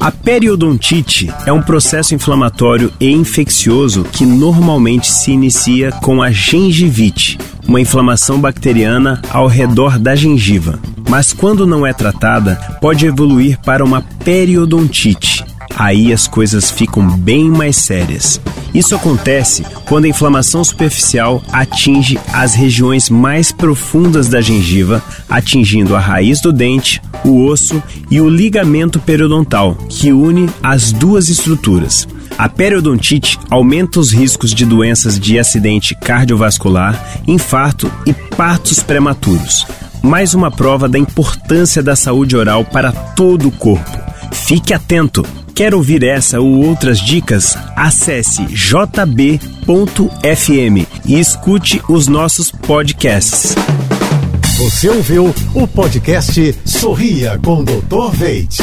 A periodontite é um processo inflamatório e infeccioso que normalmente se inicia com a gengivite, uma inflamação bacteriana ao redor da gengiva. Mas quando não é tratada, pode evoluir para uma periodontite. Aí as coisas ficam bem mais sérias. Isso acontece quando a inflamação superficial atinge as regiões mais profundas da gengiva, atingindo a raiz do dente, o osso e o ligamento periodontal, que une as duas estruturas. A periodontite aumenta os riscos de doenças de acidente cardiovascular, infarto e partos prematuros. Mais uma prova da importância da saúde oral para todo o corpo. Fique atento! Quer ouvir essa ou outras dicas? Acesse jb.fm e escute os nossos podcasts. Você ouviu o podcast Sorria com Dr. Veit.